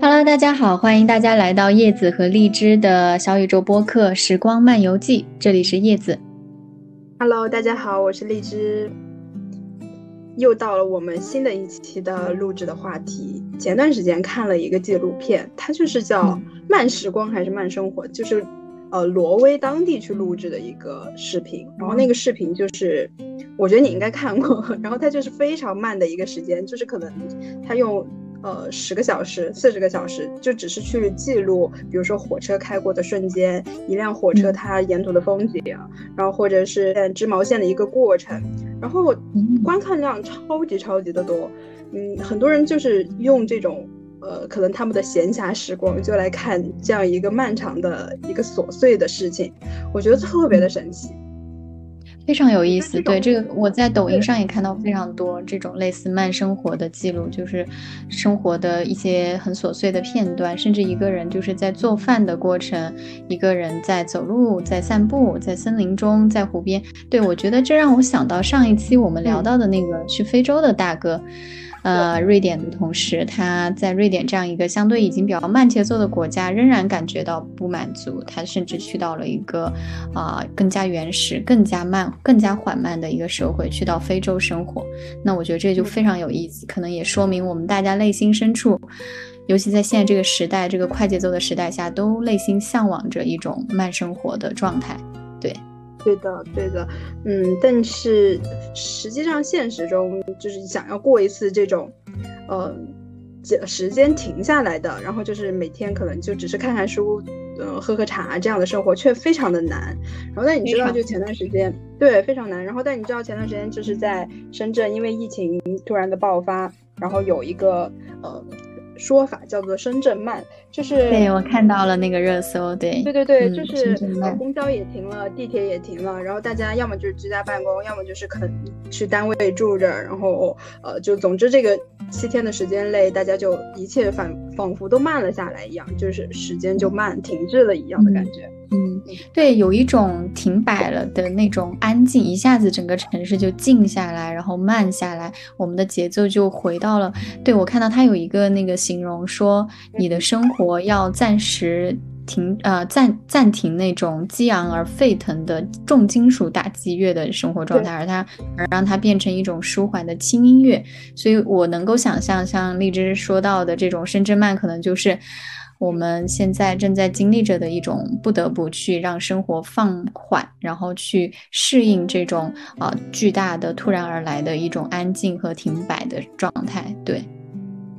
Hello，大家好，欢迎大家来到叶子和荔枝的小宇宙播客《时光漫游记》，这里是叶子。Hello，大家好，我是荔枝。又到了我们新的一期的录制的话题。前段时间看了一个纪录片，它就是叫《慢时光还是慢生活》，就是呃挪威当地去录制的一个视频。然后那个视频就是，我觉得你应该看过。然后它就是非常慢的一个时间，就是可能它用。呃，十个小时、四十个小时，就只是去记录，比如说火车开过的瞬间，一辆火车它沿途的风景，然后或者是织毛线的一个过程，然后观看量超级超级的多，嗯，很多人就是用这种，呃，可能他们的闲暇时光就来看这样一个漫长的一个琐碎的事情，我觉得特别的神奇。非常有意思，对这个我在抖音上也看到非常多这种类似慢生活的记录，就是生活的一些很琐碎的片段，甚至一个人就是在做饭的过程，一个人在走路、在散步、在森林中、在湖边。对我觉得这让我想到上一期我们聊到的那个去非洲的大哥。呃，瑞典的同时，他在瑞典这样一个相对已经比较慢节奏的国家，仍然感觉到不满足。他甚至去到了一个啊更加原始、更加慢、更加缓慢的一个社会，去到非洲生活。那我觉得这就非常有意思，可能也说明我们大家内心深处，尤其在现在这个时代、这个快节奏的时代下，都内心向往着一种慢生活的状态。对。的，对的，嗯，但是实际上现实中就是想要过一次这种，呃，时间停下来的，然后就是每天可能就只是看看书，嗯，喝喝茶这样的生活却非常的难。然后但你知道，就前段时间，对，非常难。然后但你知道前段时间就是在深圳，因为疫情突然的爆发，然后有一个呃。说法叫做深圳慢，就是对我看到了那个热搜，对。对对对，就是公交也停了，地铁也停了，然后大家要么就是居家办公，要么就是肯去单位住着，然后呃，就总之这个七天的时间内，大家就一切仿仿佛都慢了下来一样，就是时间就慢停滞了一样的感觉。嗯，对，有一种停摆了的那种安静，一下子整个城市就静下来，然后慢下来，我们的节奏就回到了。对我看到他有一个那个形容说，你的生活要暂时停，呃，暂暂停那种激昂而沸腾的重金属打击乐的生活状态，而它而让它变成一种舒缓的轻音乐。所以我能够想象，像荔枝说到的这种深圳慢，可能就是。我们现在正在经历着的一种不得不去让生活放缓，然后去适应这种啊巨大的突然而来的一种安静和停摆的状态。对，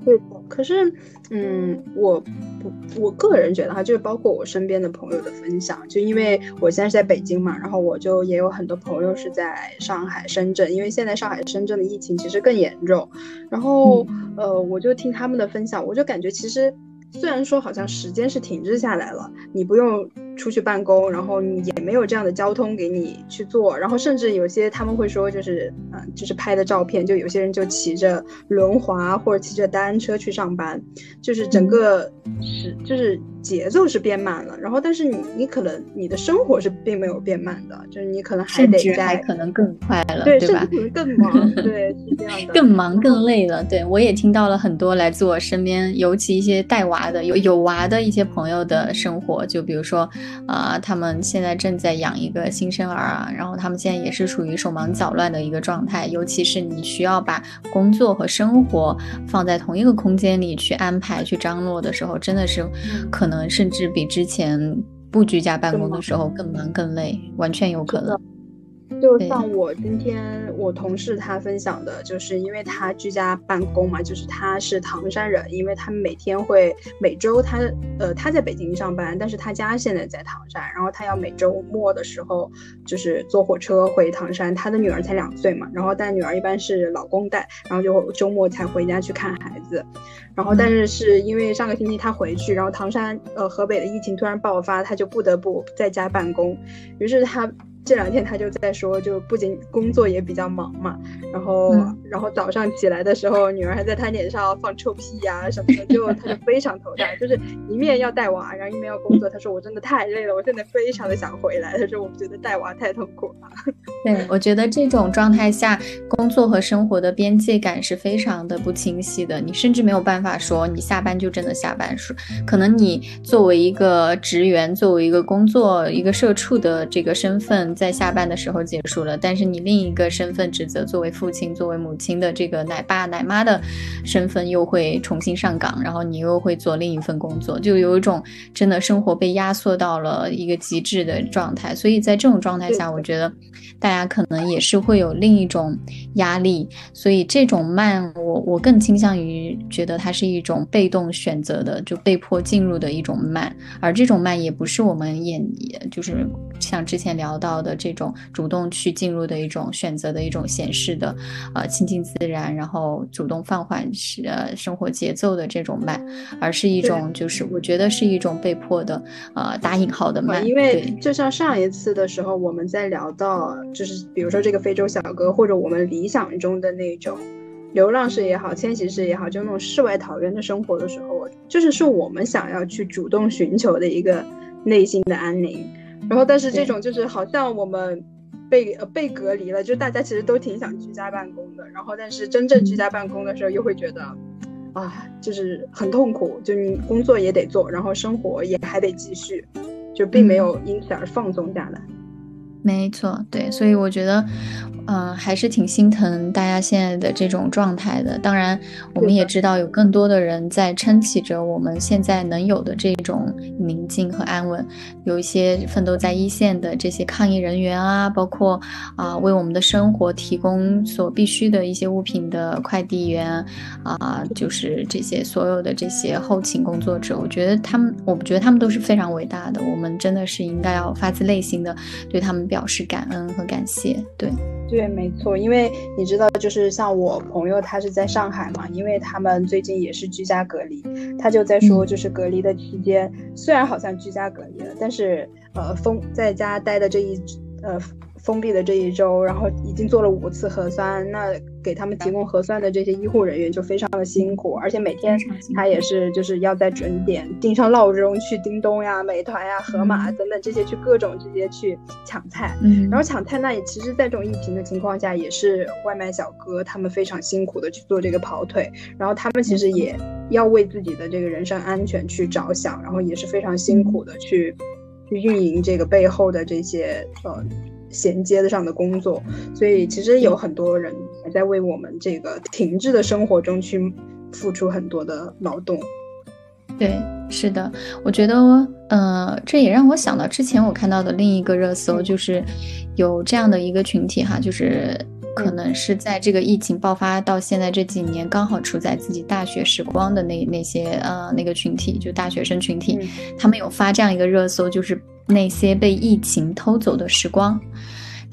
对的。可是，嗯，我不，我个人觉得哈，就是包括我身边的朋友的分享，就因为我现在是在北京嘛，然后我就也有很多朋友是在上海、深圳，因为现在上海、深圳的疫情其实更严重。然后，呃，我就听他们的分享，我就感觉其实。虽然说好像时间是停滞下来了，你不用出去办公，然后也没有这样的交通给你去做，然后甚至有些他们会说，就是嗯，就是拍的照片，就有些人就骑着轮滑或者骑着单车去上班，就是整个是就是。节奏是变慢了，然后但是你你可能你的生活是并没有变慢的，就是你可能还得在可能更快了，对吧？更忙，对，是这样的。更忙更累了，对我也听到了很多来自我身边，尤其一些带娃的有有娃的一些朋友的生活，就比如说啊，他们现在正在养一个新生儿啊，然后他们现在也是处于手忙脚乱的一个状态，尤其是你需要把工作和生活放在同一个空间里去安排去张罗的时候，真的是可能。能甚至比之前不居家办公的时候更忙更累，完全有可能。就像我今天我同事他分享的，就是因为他居家办公嘛，就是他是唐山人，因为他每天会每周他呃他在北京上班，但是他家现在在唐山，然后他要每周末的时候就是坐火车回唐山，他的女儿才两岁嘛，然后但女儿一般是老公带，然后就周末才回家去看孩子，然后但是是因为上个星期他回去，然后唐山呃河北的疫情突然爆发，他就不得不在家办公，于是他。这两天他就在说，就不仅工作也比较忙嘛，然后然后早上起来的时候，女儿还在他脸上放臭屁呀什么的，就他就非常头大，就是一面要带娃，然后一面要工作。他说我真的太累了，我现在非常的想回来。他说我觉得带娃太痛苦了。对，我觉得这种状态下，工作和生活的边界感是非常的不清晰的。你甚至没有办法说你下班就真的下班，是可能你作为一个职员，作为一个工作一个社畜的这个身份。在下班的时候结束了，但是你另一个身份职责，作为父亲、作为母亲的这个奶爸奶妈的身份又会重新上岗，然后你又会做另一份工作，就有一种真的生活被压缩到了一个极致的状态。所以在这种状态下，我觉得大家可能也是会有另一种压力。所以这种慢，我我更倾向于觉得它是一种被动选择的，就被迫进入的一种慢，而这种慢也不是我们眼就是像之前聊到。的这种主动去进入的一种选择的一种显示的，呃，亲近自然，然后主动放缓是呃生活节奏的这种慢，而是一种就是我觉得是一种被迫的，呃，打引号的慢。因为就像上一次的时候，我们在聊到就是比如说这个非洲小哥，或者我们理想中的那种流浪式也好，迁徙式也好，就那种世外桃源的生活的时候，就是是我们想要去主动寻求的一个内心的安宁。然后，但是这种就是好像我们被呃被隔离了，就大家其实都挺想居家办公的。然后，但是真正居家办公的时候，又会觉得，啊，就是很痛苦。就你工作也得做，然后生活也还得继续，就并没有因此而放松下来。没错，对，所以我觉得。嗯，还是挺心疼大家现在的这种状态的。当然，我们也知道有更多的人在撑起着我们现在能有的这种宁静和安稳。有一些奋斗在一线的这些抗疫人员啊，包括啊为我们的生活提供所必需的一些物品的快递员啊，就是这些所有的这些后勤工作者，我觉得他们，我觉得他们都是非常伟大的。我们真的是应该要发自内心的对他们表示感恩和感谢。对。对，没错，因为你知道，就是像我朋友，他是在上海嘛，因为他们最近也是居家隔离，他就在说，就是隔离的期间，虽然好像居家隔离了，但是呃，封在家待的这一呃。封闭的这一周，然后已经做了五次核酸，那给他们提供核酸的这些医护人员就非常的辛苦，而且每天他也是就是要在准点定上闹钟去叮咚呀、美团呀、盒马等等这些去各种这些去抢菜，嗯，然后抢菜那也其实，在这种疫情的情况下，也是外卖小哥他们非常辛苦的去做这个跑腿，然后他们其实也要为自己的这个人身安全去着想，然后也是非常辛苦的去去运营这个背后的这些呃。衔接的上的工作，所以其实有很多人还在为我们这个停滞的生活中去付出很多的劳动。对，是的，我觉得，呃，这也让我想到之前我看到的另一个热搜，就是有这样的一个群体哈，就是可能是在这个疫情爆发到现在这几年，刚好处在自己大学时光的那那些呃那个群体，就大学生群体，他们有发这样一个热搜，就是。那些被疫情偷走的时光。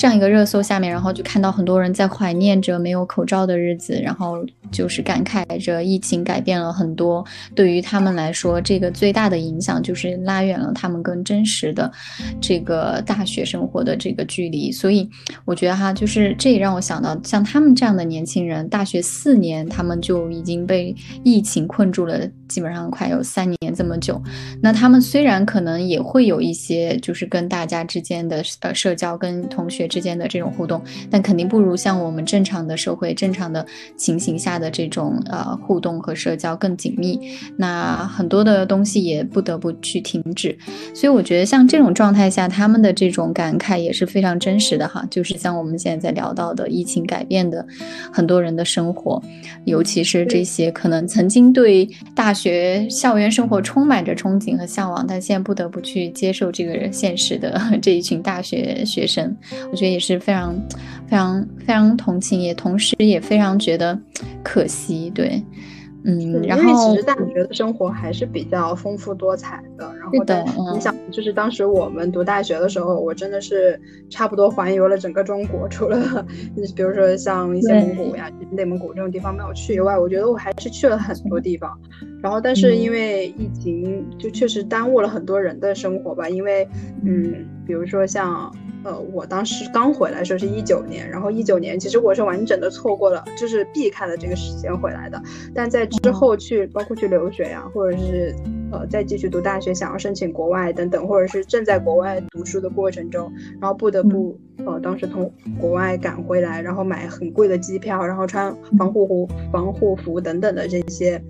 这样一个热搜下面，然后就看到很多人在怀念着没有口罩的日子，然后就是感慨着疫情改变了很多。对于他们来说，这个最大的影响就是拉远了他们跟真实的这个大学生活的这个距离。所以我觉得哈，就是这也让我想到，像他们这样的年轻人，大学四年他们就已经被疫情困住了，基本上快有三年这么久。那他们虽然可能也会有一些，就是跟大家之间的呃社交，跟同学。之间的这种互动，但肯定不如像我们正常的社会、正常的情形下的这种呃互动和社交更紧密。那很多的东西也不得不去停止。所以我觉得像这种状态下，他们的这种感慨也是非常真实的哈。就是像我们现在在聊到的疫情改变的很多人的生活，尤其是这些可能曾经对大学校园生活充满着憧憬和向往，但现在不得不去接受这个现实的 这一群大学学生。得也是非常、非常、非常同情，也同时也非常觉得可惜。对，嗯，然后其实大学的生活还是比较丰富多彩的。然后你想，就是当时我们读大学的时候，我真的是差不多环游了整个中国，除了比如说像一些蒙古呀、内蒙古这种地方没有去以外，我觉得我还是去了很多地方。然后但是因为疫情，就确实耽误了很多人的生活吧。因为，嗯，比如说像。呃，我当时刚回来，时候是一九年，然后一九年其实我是完整的错过了，就是避开了这个时间回来的。但在之后去，包括去留学呀，或者是呃再继续读大学，想要申请国外等等，或者是正在国外读书的过程中，然后不得不呃当时从国外赶回来，然后买很贵的机票，然后穿防护服、防护服等等的这些。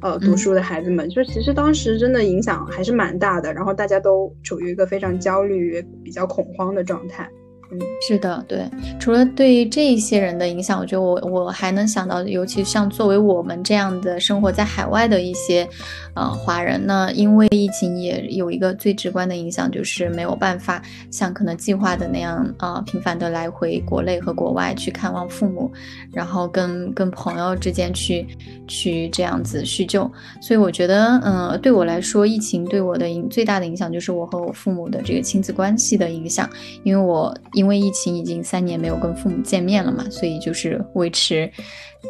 呃，读书的孩子们，就其实当时真的影响还是蛮大的，然后大家都处于一个非常焦虑、比较恐慌的状态。嗯，是的，对。除了对这些人的影响，我觉得我我还能想到，尤其像作为我们这样的生活在海外的一些，呃，华人，那因为疫情也有一个最直观的影响，就是没有办法像可能计划的那样啊，频繁的来回国内和国外去看望父母，然后跟跟朋友之间去去这样子叙旧。所以我觉得，嗯，对我来说，疫情对我的影最大的影响就是我和我父母的这个亲子关系的影响，因为我。因为疫情已经三年没有跟父母见面了嘛，所以就是维持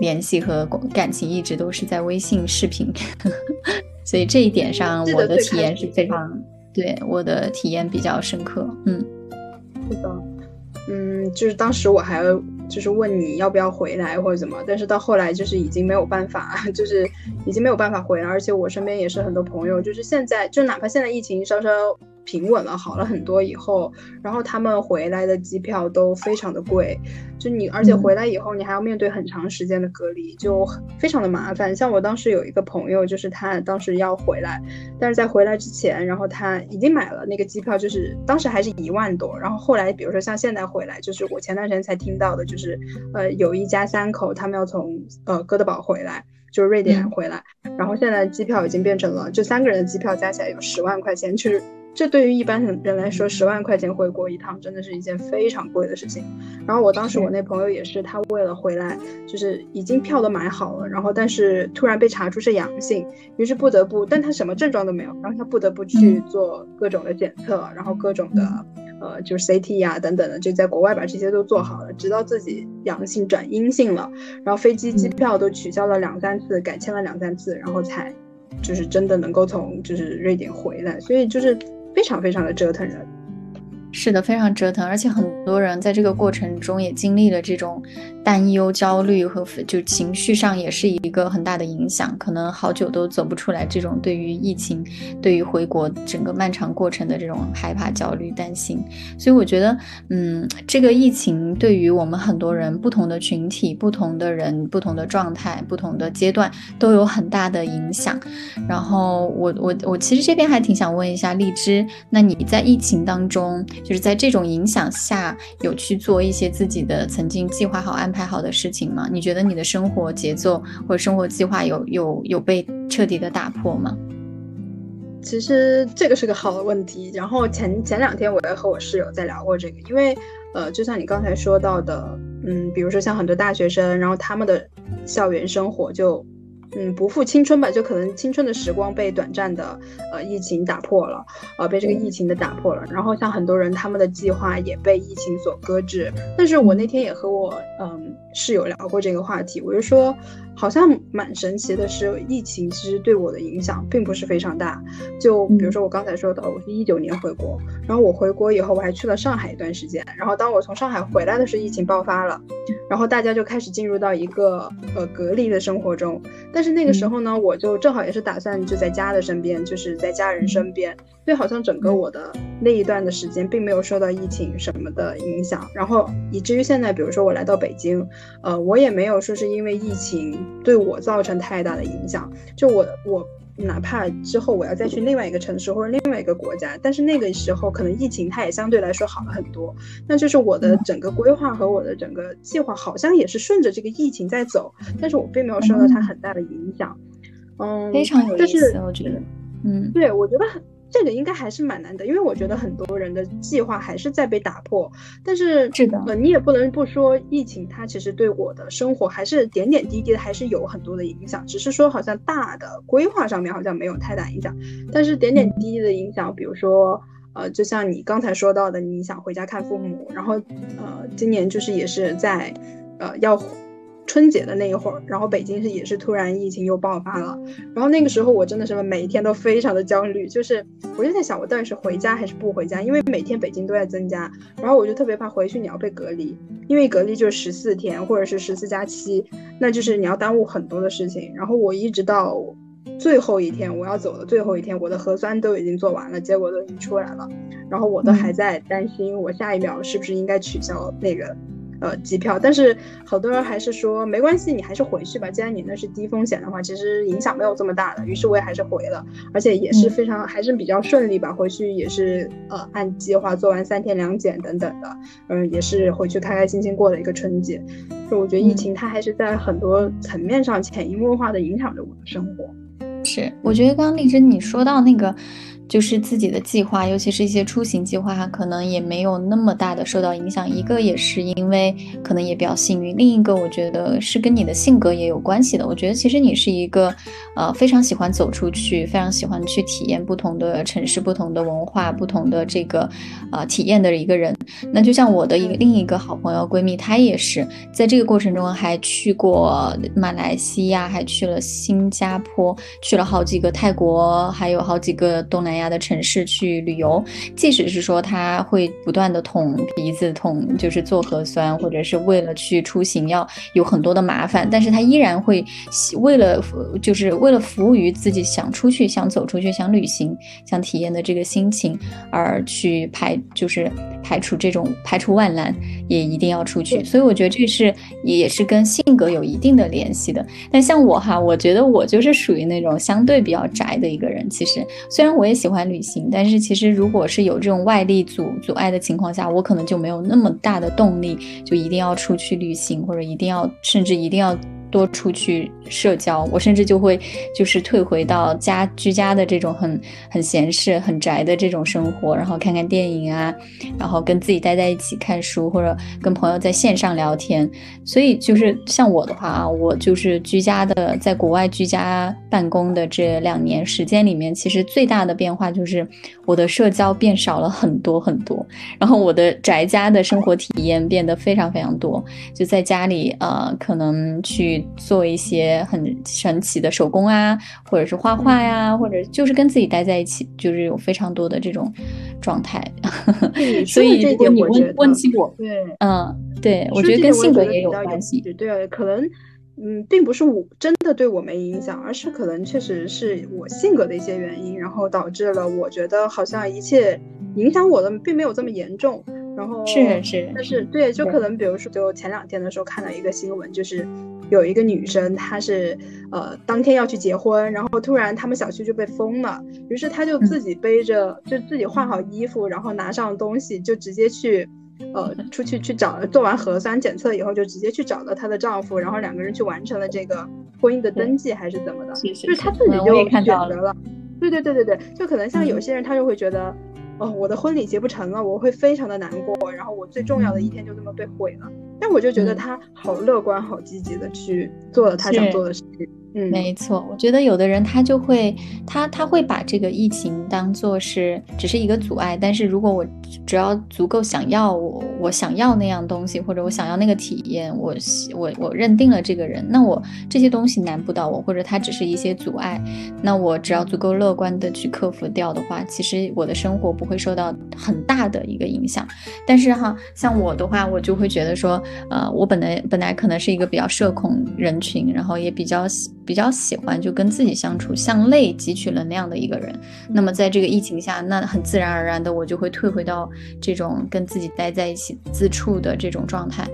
联系和感情一直都是在微信视频，所以这一点上我的体验是非常对我的体验比较深刻。嗯，是的，嗯，就是当时我还就是问你要不要回来或者怎么，但是到后来就是已经没有办法，就是已经没有办法回来，而且我身边也是很多朋友，就是现在就哪怕现在疫情稍稍。平稳了，好了很多以后，然后他们回来的机票都非常的贵，就你，而且回来以后你还要面对很长时间的隔离，就非常的麻烦。像我当时有一个朋友，就是他当时要回来，但是在回来之前，然后他已经买了那个机票，就是当时还是一万多，然后后来比如说像现在回来，就是我前段时间才听到的，就是呃有一家三口他们要从呃哥德堡回来，就是瑞典回来，然后现在机票已经变成了就三个人的机票加起来有十万块钱，就是。这对于一般人来说，十万块钱回国一趟真的是一件非常贵的事情。然后我当时我那朋友也是，他为了回来，就是已经票都买好了，然后但是突然被查出是阳性，于是不得不，但他什么症状都没有，然后他不得不去做各种的检测，然后各种的呃就是 CT 呀等等的，就在国外把这些都做好了，直到自己阳性转阴性了，然后飞机机票都取消了两三次，改签了两三次，然后才就是真的能够从就是瑞典回来，所以就是。非常非常的折腾人。是的，非常折腾，而且很多人在这个过程中也经历了这种担忧、焦虑和就情绪上也是一个很大的影响，可能好久都走不出来。这种对于疫情、对于回国整个漫长过程的这种害怕、焦虑、担心，所以我觉得，嗯，这个疫情对于我们很多人、不同的群体、不同的人、不同的状态、不同的阶段都有很大的影响。然后我我我其实这边还挺想问一下荔枝，那你在疫情当中？就是在这种影响下，有去做一些自己的曾经计划好、安排好的事情吗？你觉得你的生活节奏或者生活计划有有有被彻底的打破吗？其实这个是个好的问题。然后前前两天我也和我室友在聊过这个，因为呃，就像你刚才说到的，嗯，比如说像很多大学生，然后他们的校园生活就。嗯，不负青春吧，就可能青春的时光被短暂的呃疫情打破了，呃，被这个疫情的打破了。然后像很多人，他们的计划也被疫情所搁置。但是我那天也和我嗯室友聊过这个话题，我就说。好像蛮神奇的是，疫情其实对我的影响并不是非常大。就比如说我刚才说的，我是一九年回国，然后我回国以后，我还去了上海一段时间。然后当我从上海回来的时候，疫情爆发了，然后大家就开始进入到一个呃隔离的生活中。但是那个时候呢，我就正好也是打算就在家的身边，就是在家人身边。所以好像整个我的那一段的时间并没有受到疫情什么的影响，然后以至于现在，比如说我来到北京，呃，我也没有说是因为疫情对我造成太大的影响。就我我哪怕之后我要再去另外一个城市或者另外一个国家，但是那个时候可能疫情它也相对来说好了很多，那就是我的整个规划和我的整个计划好像也是顺着这个疫情在走，但是我并没有受到它很大的影响。嗯，非常有意思，我觉得，嗯，对我觉得很。这个应该还是蛮难的，因为我觉得很多人的计划还是在被打破。但是，是的，呃，你也不能不说疫情，它其实对我的生活还是点点滴滴的，还是有很多的影响。只是说，好像大的规划上面好像没有太大影响，但是点点滴滴的影响，比如说，呃，就像你刚才说到的，你想回家看父母，然后，呃，今年就是也是在，呃，要。春节的那一会儿，然后北京是也是突然疫情又爆发了，然后那个时候我真的是每一天都非常的焦虑，就是我就在想我到底是回家还是不回家，因为每天北京都在增加，然后我就特别怕回去你要被隔离，因为隔离就是十四天或者是十四加七，那就是你要耽误很多的事情，然后我一直到最后一天我要走的最后一天，我的核酸都已经做完了，结果都已经出来了，然后我都还在担心我下一秒是不是应该取消那个。呃，机票，但是好多人还是说没关系，你还是回去吧。既然你那是低风险的话，其实影响没有这么大的。于是我也还是回了，而且也是非常还是比较顺利吧。回去也是呃按计划做完三天两检等等的，嗯，也是回去开开心心过了一个春节。就我觉得疫情它还是在很多层面上潜移默化的影响着我的生活。是，我觉得刚刚丽珍你说到那个。就是自己的计划，尤其是一些出行计划，可能也没有那么大的受到影响。一个也是因为可能也比较幸运，另一个我觉得是跟你的性格也有关系的。我觉得其实你是一个，呃，非常喜欢走出去，非常喜欢去体验不同的城市、不同的文化、不同的这个，呃，体验的一个人。那就像我的一个另一个好朋友闺蜜，她也是在这个过程中还去过马来西亚，还去了新加坡，去了好几个泰国，还有好几个东南。亚的城市去旅游，即使是说他会不断的捅鼻子、捅就是做核酸，或者是为了去出行要有很多的麻烦，但是他依然会为了就是为了服务于自己想出去、想走出去、想旅行、想体验的这个心情而去排，就是排除这种排除万难也一定要出去。所以我觉得这是也是跟性格有一定的联系的。但像我哈，我觉得我就是属于那种相对比较宅的一个人。其实虽然我也喜喜欢旅行，但是其实如果是有这种外力阻阻碍的情况下，我可能就没有那么大的动力，就一定要出去旅行，或者一定要，甚至一定要。多出去社交，我甚至就会就是退回到家居家的这种很很闲适、很宅的这种生活，然后看看电影啊，然后跟自己待在一起看书，或者跟朋友在线上聊天。所以就是像我的话啊，我就是居家的，在国外居家办公的这两年时间里面，其实最大的变化就是我的社交变少了很多很多，然后我的宅家的生活体验变得非常非常多，就在家里呃，可能去。做一些很神奇的手工啊，或者是画画呀，或者就是跟自己待在一起，就是有非常多的这种状态。所以如果你问问起我，对，嗯，对，我觉得跟性格也有关系。对，可能，嗯，并不是我真的对我没影响，而是可能确实是我性格的一些原因，然后导致了我觉得好像一切影响我的并没有这么严重。然后是是，但是对，就可能比如说，就前两天的时候看到一个新闻，就是。有一个女生，她是呃当天要去结婚，然后突然他们小区就被封了，于是她就自己背着，就自己换好衣服，然后拿上东西，就直接去呃 出去去找，做完核酸检测以后就直接去找了她的丈夫，然后两个人去完成了这个婚姻的登记还是怎么的，就是她自己就选择了。对对对对对，就可能像有些人他就会觉得。哦，我的婚礼结不成了，我会非常的难过，然后我最重要的一天就这么被毁了。但我就觉得他好乐观、好积极的去做了他想做的事情。嗯，没错，我觉得有的人他就会，他他会把这个疫情当做是只是一个阻碍，但是如果我只要足够想要我我想要那样东西，或者我想要那个体验，我我我认定了这个人，那我这些东西难不倒我，或者他只是一些阻碍，那我只要足够乐观的去克服掉的话，其实我的生活不会受到很大的一个影响。但是哈，像我的话，我就会觉得说，呃，我本来本来可能是一个比较社恐人群，然后也比较。比较喜欢就跟自己相处、向内汲取能量的一个人。那么在这个疫情下，那很自然而然的我就会退回到这种跟自己待在一起、自处的这种状态。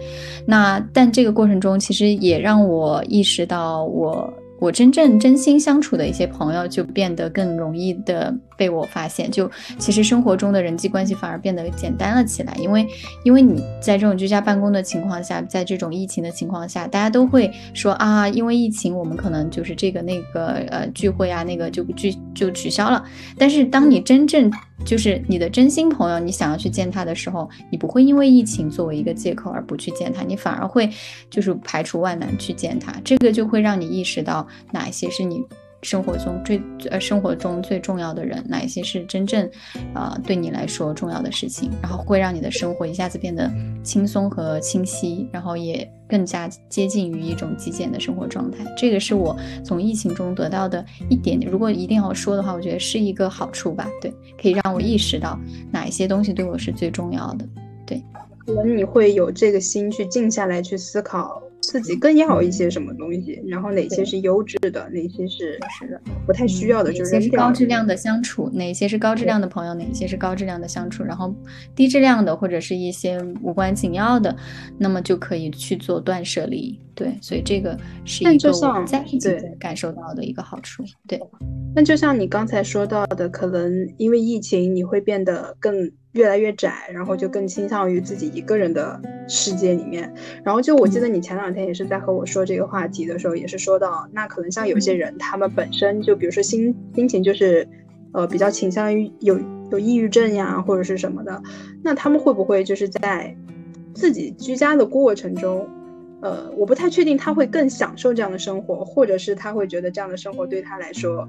那但这个过程中，其实也让我意识到我。我真正真心相处的一些朋友就变得更容易的被我发现，就其实生活中的人际关系反而变得简单了起来，因为因为你在这种居家办公的情况下，在这种疫情的情况下，大家都会说啊，因为疫情我们可能就是这个那个呃聚会啊那个就聚就取消了，但是当你真正就是你的真心朋友，你想要去见他的时候，你不会因为疫情作为一个借口而不去见他，你反而会就是排除万难去见他。这个就会让你意识到哪一些是你生活中最呃生活中最重要的人，哪一些是真正啊对你来说重要的事情，然后会让你的生活一下子变得轻松和清晰，然后也更加接近于一种极简的生活状态。这个是我从疫情中得到的一点点。如果一定要说的话，我觉得是一个好处吧。对，可以让我意识到哪一些东西对我是最重要的。对，可能你会有这个心去静下来去思考。自己更要一些什么东西，然后哪些是优质的，哪些是是的不太需要的，哪些是高质量的相处，哪些是高质量的朋友，哪些是高质量的相处，然后低质量的或者是一些无关紧要的，那么就可以去做断舍离。对，所以这个是一个我在一起感受到的一个好处。对，那就像你刚才说到的，可能因为疫情，你会变得更。越来越窄，然后就更倾向于自己一个人的世界里面。然后就我记得你前两天也是在和我说这个话题的时候，也是说到，那可能像有些人，他们本身就比如说心心情就是，呃，比较倾向于有有抑郁症呀或者是什么的，那他们会不会就是在自己居家的过程中，呃，我不太确定他会更享受这样的生活，或者是他会觉得这样的生活对他来说。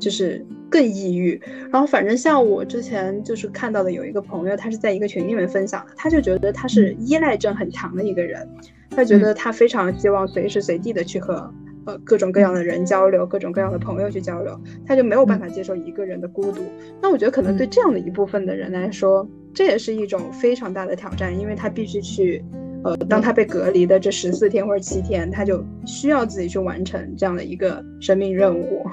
就是更抑郁，然后反正像我之前就是看到的有一个朋友，他是在一个群里面分享的，他就觉得他是依赖症很强的一个人，他觉得他非常希望随时随地的去和呃各种各样的人交流，各种各样的朋友去交流，他就没有办法接受一个人的孤独。那我觉得可能对这样的一部分的人来说，这也是一种非常大的挑战，因为他必须去呃，当他被隔离的这十四天或者七天，他就需要自己去完成这样的一个生命任务。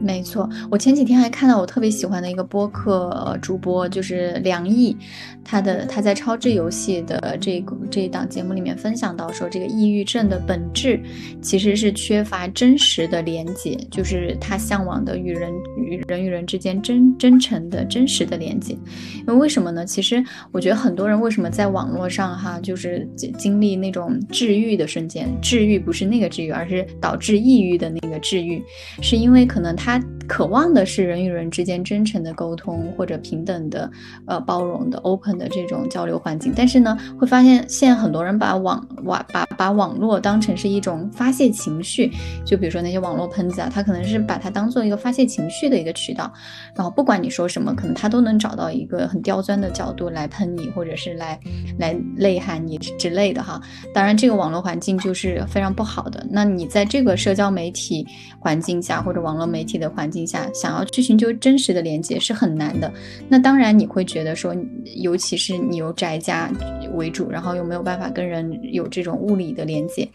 没错，我前几天还看到我特别喜欢的一个播客主播，就是梁毅，他的他在超智游戏的这个这一档节目里面分享到说，这个抑郁症的本质其实是缺乏真实的连接，就是他向往的与人与人与人之间真真诚的真实的连接。因为为什么呢？其实我觉得很多人为什么在网络上哈，就是经历那种治愈的瞬间，治愈不是那个治愈，而是导致抑郁的那个治愈，是因为可能他。他渴望的是人与人之间真诚的沟通，或者平等的、呃包容的、open 的这种交流环境。但是呢，会发现现在很多人把网网把把网络当成是一种发泄情绪，就比如说那些网络喷子啊，他可能是把它当做一个发泄情绪的一个渠道。然后不管你说什么，可能他都能找到一个很刁钻的角度来喷你，或者是来来内涵你之类的哈。当然，这个网络环境就是非常不好的。那你在这个社交媒体环境下，或者网络媒体的环境下，想要去寻求真实的连接是很难的。那当然你会觉得说，尤其是你由宅家为主，然后又没有办法跟人有这种物理的连接，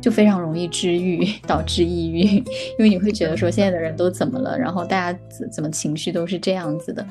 就非常容易治愈导致抑郁。因为你会觉得说，现在的人都怎么了？然后大家怎怎么情绪都是这样子的。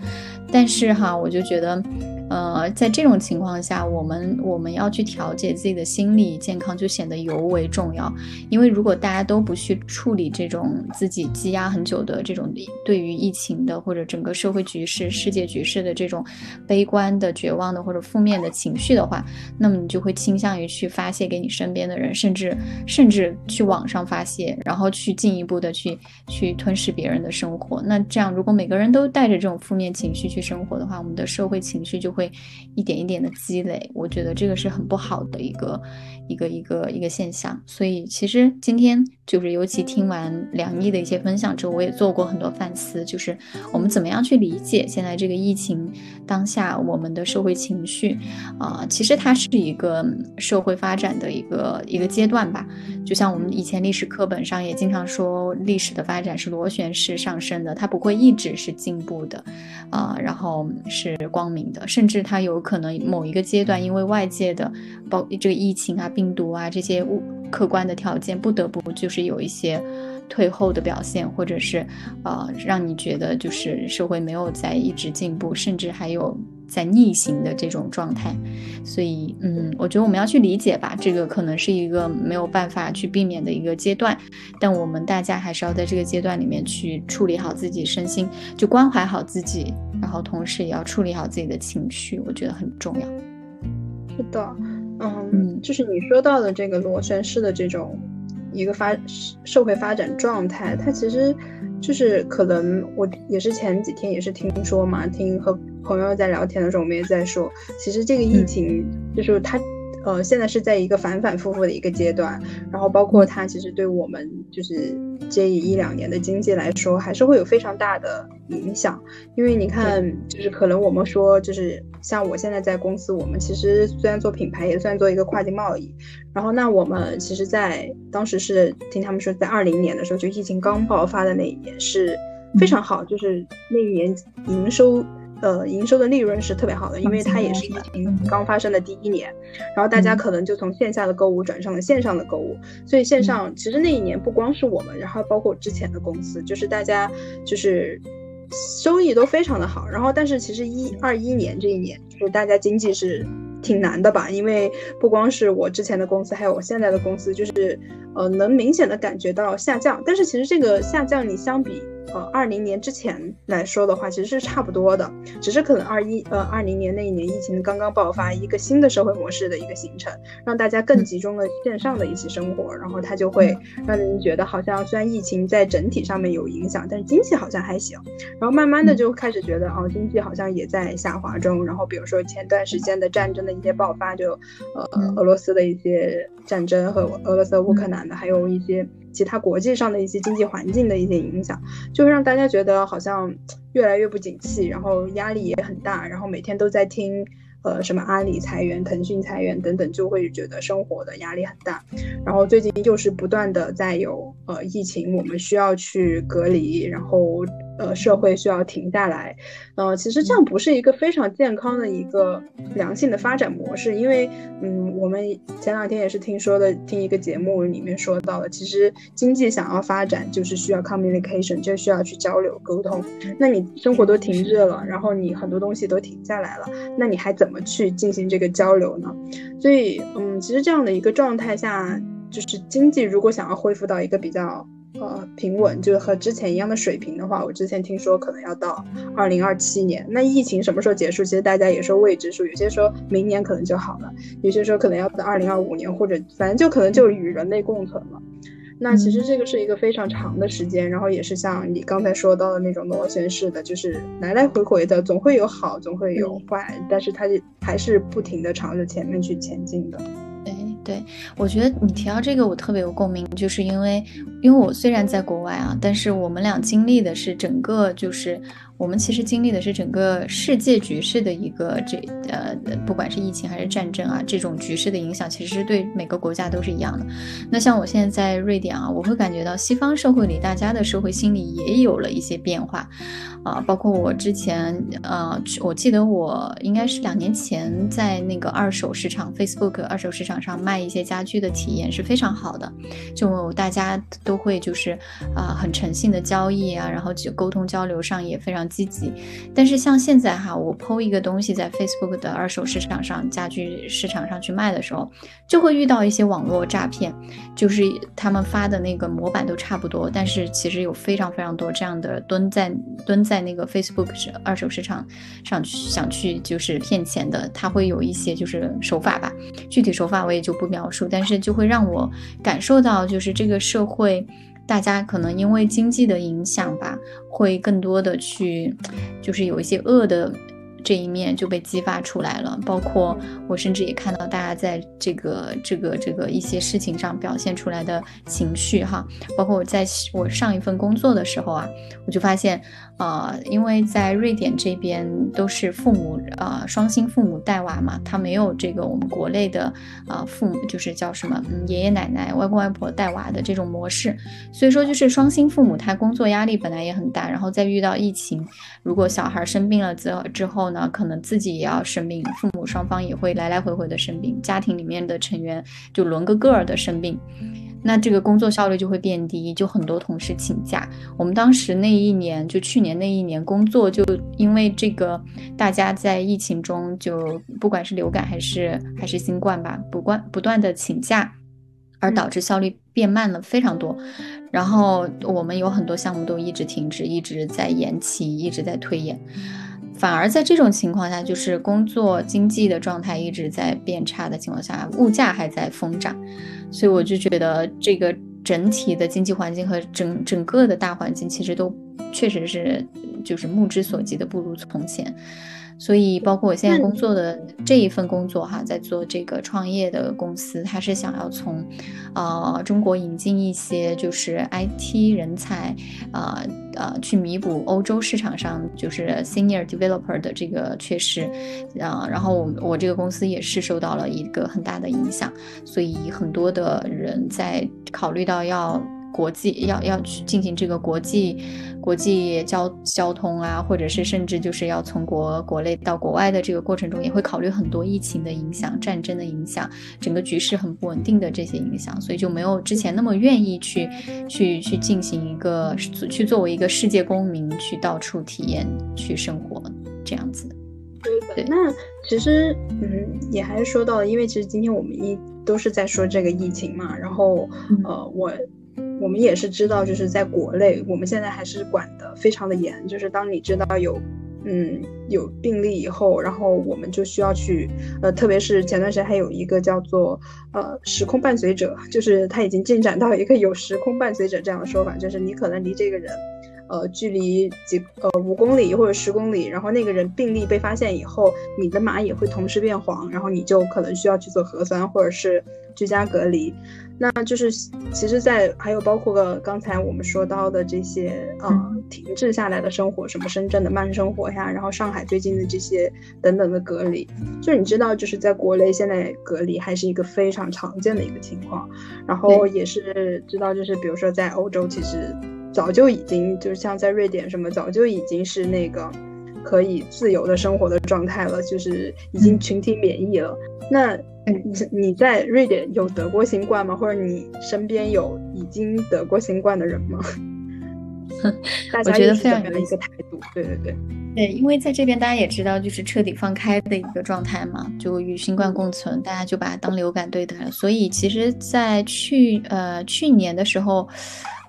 但是哈，我就觉得。呃，在这种情况下，我们我们要去调节自己的心理健康，就显得尤为重要。因为如果大家都不去处理这种自己积压很久的这种对于疫情的或者整个社会局势、世界局势的这种悲观的、绝望的或者负面的情绪的话，那么你就会倾向于去发泄给你身边的人，甚至甚至去网上发泄，然后去进一步的去去吞噬别人的生活。那这样，如果每个人都带着这种负面情绪去生活的话，我们的社会情绪就。会一点一点的积累，我觉得这个是很不好的一个一个一个一个现象。所以其实今天就是尤其听完梁毅的一些分享之后，我也做过很多反思，就是我们怎么样去理解现在这个疫情当下我们的社会情绪啊？其实它是一个社会发展的一个一个阶段吧。就像我们以前历史课本上也经常说，历史的发展是螺旋式上升的，它不会一直是进步的啊，然后是光明的，甚至它有可能某一个阶段，因为外界的包这个疫情啊、病毒啊这些物客观的条件，不得不就是有一些退后的表现，或者是呃让你觉得就是社会没有在一直进步，甚至还有在逆行的这种状态。所以，嗯，我觉得我们要去理解吧，这个可能是一个没有办法去避免的一个阶段，但我们大家还是要在这个阶段里面去处理好自己身心，就关怀好自己。然后同时也要处理好自己的情绪，我觉得很重要。是的，嗯，就是你说到的这个螺旋式的这种一个发社会发展状态，它其实就是可能我也是前几天也是听说嘛，听和朋友在聊天的时候，我们也在说，其实这个疫情就是它。呃，现在是在一个反反复复的一个阶段，然后包括它其实对我们就是这一两年的经济来说，还是会有非常大的影响。因为你看，就是可能我们说，就是像我现在在公司，我们其实虽然做品牌，也算做一个跨境贸易。然后那我们其实，在当时是听他们说，在二零年的时候，就疫情刚爆发的那一年是非常好，就是那一年营收。呃，营收的利润是特别好的，因为它也是疫情刚发生的第一年，然后大家可能就从线下的购物转上了线上的购物，所以线上其实那一年不光是我们，然后包括之前的公司，就是大家就是收益都非常的好，然后但是其实一二一年这一年，就是大家经济是挺难的吧，因为不光是我之前的公司，还有我现在的公司，就是呃能明显的感觉到下降，但是其实这个下降你相比。呃，二零年之前来说的话，其实是差不多的，只是可能二一呃二零年那一年疫情刚刚爆发，一个新的社会模式的一个形成，让大家更集中了线上的一些生活，然后它就会让人觉得好像虽然疫情在整体上面有影响，但是经济好像还行，然后慢慢的就开始觉得哦，经济好像也在下滑中，然后比如说前段时间的战争的一些爆发，就呃俄罗斯的一些战争和俄罗斯乌克兰的，还有一些。其他国际上的一些经济环境的一些影响，就会让大家觉得好像越来越不景气，然后压力也很大，然后每天都在听，呃，什么阿里裁员、腾讯裁员等等，就会觉得生活的压力很大。然后最近又是不断的在有呃疫情，我们需要去隔离，然后。呃，社会需要停下来，呃，其实这样不是一个非常健康的一个良性的发展模式，因为，嗯，我们前两天也是听说的，听一个节目里面说到了，其实经济想要发展，就是需要 communication，就需要去交流沟通。那你生活都停滞了，然后你很多东西都停下来了，那你还怎么去进行这个交流呢？所以，嗯，其实这样的一个状态下，就是经济如果想要恢复到一个比较。呃，平稳就是和之前一样的水平的话，我之前听说可能要到二零二七年。那疫情什么时候结束？其实大家也是未知数，有些说明年可能就好了，有些说可能要到二零二五年，或者反正就可能就与人类共存了。那其实这个是一个非常长的时间，然后也是像你刚才说到的那种螺旋式的，就是来来回回的，总会有好，总会有坏，但是它还是不停的朝着前面去前进的。对，我觉得你提到这个，我特别有共鸣，就是因为，因为我虽然在国外啊，但是我们俩经历的是整个就是。我们其实经历的是整个世界局势的一个这呃，不管是疫情还是战争啊，这种局势的影响，其实是对每个国家都是一样的。那像我现在在瑞典啊，我会感觉到西方社会里大家的社会心理也有了一些变化啊，包括我之前呃，我记得我应该是两年前在那个二手市场 Facebook 二手市场上卖一些家居的体验是非常好的，就大家都会就是啊很诚信的交易啊，然后就沟通交流上也非常。积极，但是像现在哈，我抛一个东西在 Facebook 的二手市场上、家居市场上去卖的时候，就会遇到一些网络诈骗，就是他们发的那个模板都差不多，但是其实有非常非常多这样的蹲在蹲在在那个 Facebook 二手市场上去想去就是骗钱的，他会有一些就是手法吧，具体手法我也就不描述，但是就会让我感受到就是这个社会。大家可能因为经济的影响吧，会更多的去，就是有一些恶的。这一面就被激发出来了，包括我甚至也看到大家在这个这个这个一些事情上表现出来的情绪哈，包括我在我上一份工作的时候啊，我就发现，呃，因为在瑞典这边都是父母呃双薪父母带娃嘛，他没有这个我们国内的啊父母就是叫什么爷爷奶奶外公外婆带娃的这种模式，所以说就是双薪父母他工作压力本来也很大，然后再遇到疫情，如果小孩生病了之之后呢？可能自己也要生病，父母双方也会来来回回的生病，家庭里面的成员就轮个个儿的生病，那这个工作效率就会变低，就很多同事请假。我们当时那一年，就去年那一年，工作就因为这个，大家在疫情中就不管是流感还是还是新冠吧，不断不断的请假，而导致效率变慢了非常多。然后我们有很多项目都一直停止，一直在延期，一直在推延。反而在这种情况下，就是工作经济的状态一直在变差的情况下，物价还在疯涨，所以我就觉得这个整体的经济环境和整整个的大环境其实都确实是就是目之所及的不如从前。所以，包括我现在工作的这一份工作哈，在做这个创业的公司，它是想要从，呃，中国引进一些就是 IT 人才，呃呃，去弥补欧洲市场上就是 Senior Developer 的这个缺失，啊，然后我我这个公司也是受到了一个很大的影响，所以很多的人在考虑到要。国际要要去进行这个国际国际交交通啊，或者是甚至就是要从国国内到国外的这个过程中，也会考虑很多疫情的影响、战争的影响、整个局势很不稳定的这些影响，所以就没有之前那么愿意去去去进行一个去作为一个世界公民去到处体验去生活这样子。对，那其实嗯，也还是说到，因为其实今天我们一都是在说这个疫情嘛，然后呃我。我们也是知道，就是在国内，我们现在还是管得非常的严。就是当你知道有，嗯，有病例以后，然后我们就需要去，呃，特别是前段时间还有一个叫做，呃，时空伴随者，就是他已经进展到一个有时空伴随者这样的说法，就是你可能离这个人，呃，距离几呃五公里或者十公里，然后那个人病例被发现以后，你的码也会同时变黄，然后你就可能需要去做核酸或者是居家隔离。那就是，其实，在还有包括个刚才我们说到的这些，呃，停滞下来的生活，什么深圳的慢生活呀，然后上海最近的这些等等的隔离，就是你知道，就是在国内现在隔离还是一个非常常见的一个情况，然后也是知道，就是比如说在欧洲，其实早就已经，就是像在瑞典什么，早就已经是那个可以自由的生活的状态了，就是已经群体免疫了。那你你在瑞典有得过新冠吗？或者你身边有已经得过新冠的人吗？大家得非常的一个态度，对对对对，因为在这边大家也知道，就是彻底放开的一个状态嘛，就与新冠共存，大家就把它当流感对待了。所以其实，在去呃去年的时候。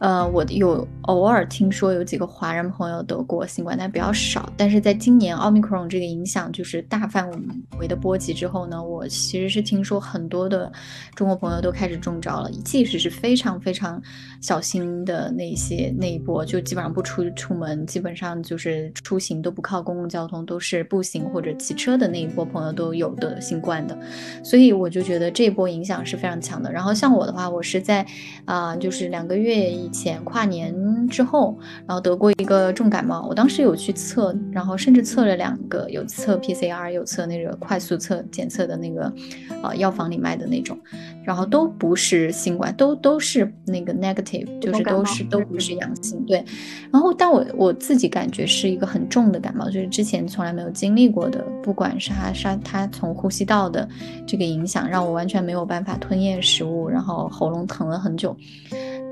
呃，我有偶尔听说有几个华人朋友得过新冠，但比较少。但是在今年奥密克戎这个影响就是大范围的波及之后呢，我其实是听说很多的中国朋友都开始中招了。即使是非常非常小心的那些那一波，就基本上不出出门，基本上就是出行都不靠公共交通，都是步行或者骑车的那一波朋友都有的新冠的。所以我就觉得这波影响是非常强的。然后像我的话，我是在啊，就是两个月。前跨年之后，然后得过一个重感冒，我当时有去测，然后甚至测了两个，有测 PCR，有测那个快速测检测的那个，呃，药房里卖的那种，然后都不是新冠，都都是那个 negative，就是都是都不是阳性，对。然后但我我自己感觉是一个很重的感冒，就是之前从来没有经历过的，不管是它它它从呼吸道的这个影响，让我完全没有办法吞咽食物，然后喉咙疼了很久。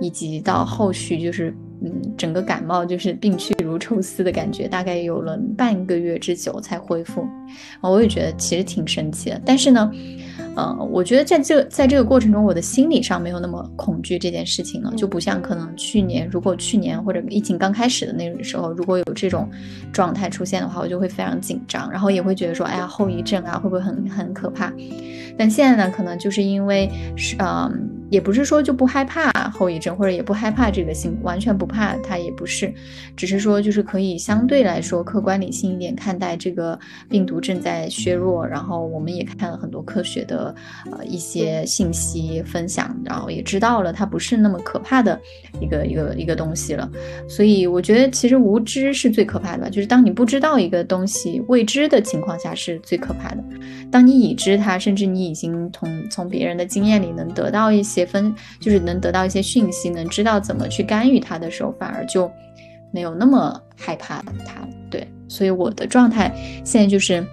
以及到后续就是，嗯，整个感冒就是病去如抽丝的感觉，大概有了半个月之久才恢复。啊，我也觉得其实挺神奇的。但是呢，呃，我觉得在这在这个过程中，我的心理上没有那么恐惧这件事情了，就不像可能去年，如果去年或者疫情刚开始的那个时候，如果有这种状态出现的话，我就会非常紧张，然后也会觉得说，哎呀，后遗症啊，会不会很很可怕？但现在呢，可能就是因为是，嗯。也不是说就不害怕后遗症，或者也不害怕这个性，完全不怕它也不是，只是说就是可以相对来说客观理性一点看待这个病毒正在削弱，然后我们也看了很多科学的呃一些信息分享，然后也知道了它不是那么可怕的一个一个一个东西了。所以我觉得其实无知是最可怕的，就是当你不知道一个东西未知的情况下是最可怕的。当你已知它，甚至你已经从从别人的经验里能得到一些。些分就是能得到一些讯息，能知道怎么去干预它的时候，反而就没有那么害怕它。对，所以我的状态现在就是，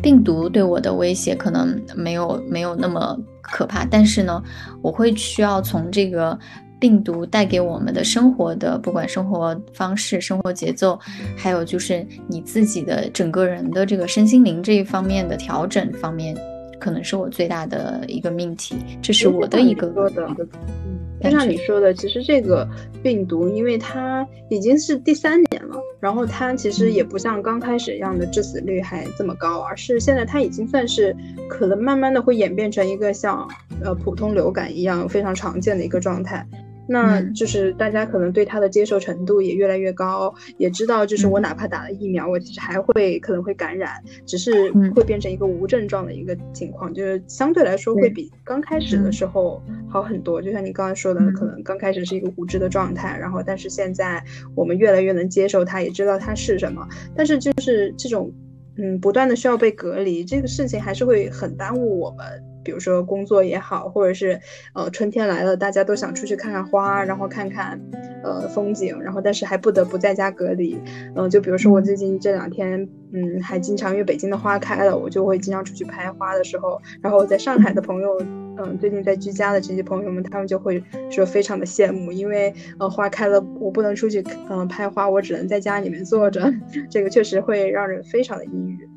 病毒对我的威胁可能没有没有那么可怕，但是呢，我会需要从这个病毒带给我们的生活的，不管生活方式、生活节奏，还有就是你自己的整个人的这个身心灵这一方面的调整方面。可能是我最大的一个命题，这是我的一个说的。嗯，就像你说的，其实这个病毒，因为它已经是第三年了，然后它其实也不像刚开始一样的致死率还这么高，而是现在它已经算是可能慢慢的会演变成一个像呃普通流感一样非常常见的一个状态。那就是大家可能对它的接受程度也越来越高，也知道就是我哪怕打了疫苗，我其实还会可能会感染，只是会变成一个无症状的一个情况，就是相对来说会比刚开始的时候好很多。就像你刚才说的，可能刚开始是一个无知的状态，然后但是现在我们越来越能接受它，也知道它是什么，但是就是这种嗯不断的需要被隔离，这个事情还是会很耽误我们。比如说工作也好，或者是呃春天来了，大家都想出去看看花，然后看看呃风景，然后但是还不得不在家隔离。嗯，就比如说我最近这两天，嗯，还经常因为北京的花开了，我就会经常出去拍花的时候，然后我在上海的朋友，嗯，最近在居家的这些朋友们，他们就会说非常的羡慕，因为呃花开了，我不能出去嗯拍花，我只能在家里面坐着，这个确实会让人非常的抑郁。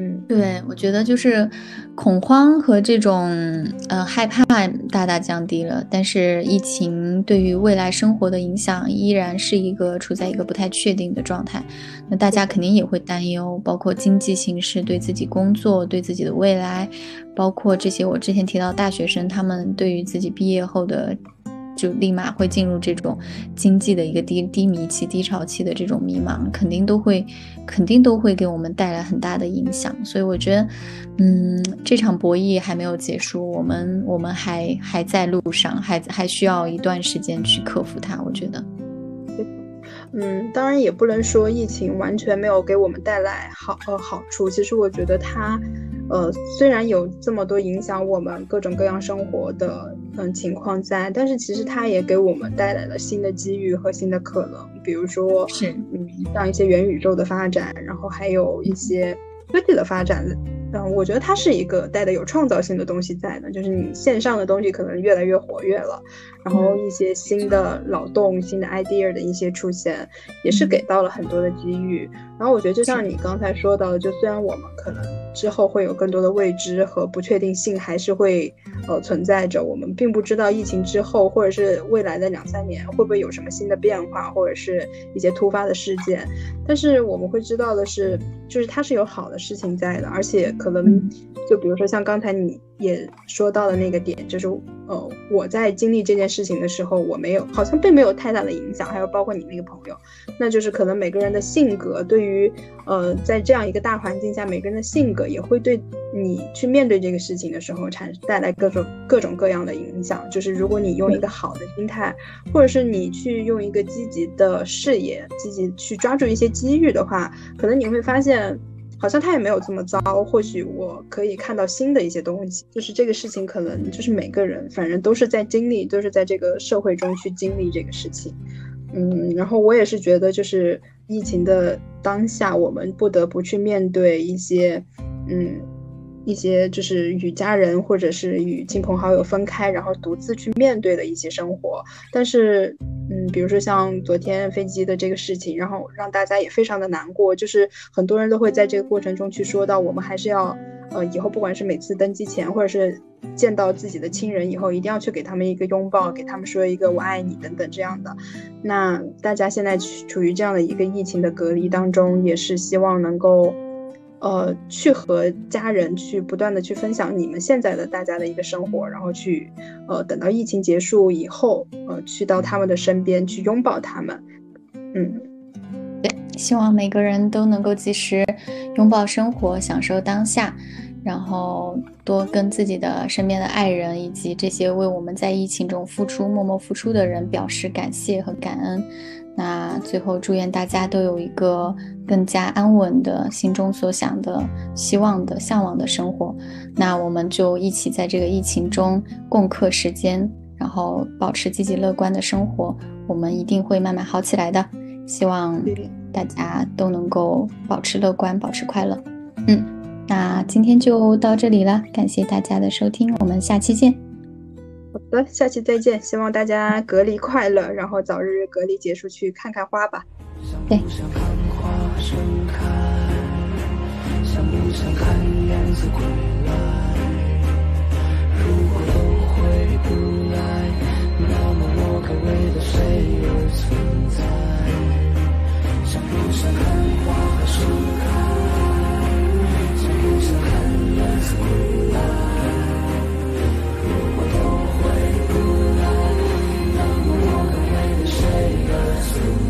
嗯，对，我觉得就是恐慌和这种呃害怕大大降低了，但是疫情对于未来生活的影响依然是一个处在一个不太确定的状态。那大家肯定也会担忧，包括经济形势对自己工作、对自己的未来，包括这些我之前提到大学生他们对于自己毕业后的。就立马会进入这种经济的一个低低迷期、低潮期的这种迷茫，肯定都会，肯定都会给我们带来很大的影响。所以我觉得，嗯，这场博弈还没有结束，我们我们还还在路上，还还需要一段时间去克服它。我觉得，嗯，当然也不能说疫情完全没有给我们带来好呃好处。其实我觉得它。呃，虽然有这么多影响我们各种各样生活的嗯情况在，但是其实它也给我们带来了新的机遇和新的可能，比如说是嗯像一些元宇宙的发展，然后还有一些科技的发展。嗯，我觉得它是一个带的有创造性的东西在的，就是你线上的东西可能越来越活跃了，然后一些新的脑洞、新的 idea 的一些出现，也是给到了很多的机遇。然后我觉得就像你刚才说到的，就虽然我们可能之后会有更多的未知和不确定性，还是会呃存在着，我们并不知道疫情之后或者是未来的两三年会不会有什么新的变化，或者是一些突发的事件。但是我们会知道的是，就是它是有好的事情在的，而且。可能就比如说像刚才你也说到了那个点，就是呃我在经历这件事情的时候，我没有好像并没有太大的影响，还有包括你那个朋友，那就是可能每个人的性格对于呃在这样一个大环境下，每个人的性格也会对你去面对这个事情的时候产带来各种各种各样的影响。就是如果你用一个好的心态，或者是你去用一个积极的视野，积极去抓住一些机遇的话，可能你会发现。好像他也没有这么糟，或许我可以看到新的一些东西。就是这个事情，可能就是每个人，反正都是在经历，都是在这个社会中去经历这个事情。嗯，然后我也是觉得，就是疫情的当下，我们不得不去面对一些，嗯。一些就是与家人或者是与亲朋好友分开，然后独自去面对的一些生活。但是，嗯，比如说像昨天飞机的这个事情，然后让大家也非常的难过。就是很多人都会在这个过程中去说到，我们还是要，呃，以后不管是每次登机前，或者是见到自己的亲人以后，一定要去给他们一个拥抱，给他们说一个我爱你等等这样的。那大家现在处于这样的一个疫情的隔离当中，也是希望能够。呃，去和家人去不断的去分享你们现在的大家的一个生活，然后去，呃，等到疫情结束以后，呃，去到他们的身边去拥抱他们。嗯，对，希望每个人都能够及时拥抱生活，享受当下，然后多跟自己的身边的爱人以及这些为我们在疫情中付出、默默付出的人表示感谢和感恩。那最后，祝愿大家都有一个更加安稳的心中所想的、希望的、向往的生活。那我们就一起在这个疫情中共克时间，然后保持积极乐观的生活。我们一定会慢慢好起来的。希望大家都能够保持乐观，保持快乐。嗯，那今天就到这里了，感谢大家的收听，我们下期见。好，下期再见。希望大家隔离快乐，然后早日隔离结束，去看看花吧。想不想看花盛开？想不想看燕子归来？如果都回不来，那么我该为了谁而存在？想不想看花盛开？想不想看燕子归来？soon.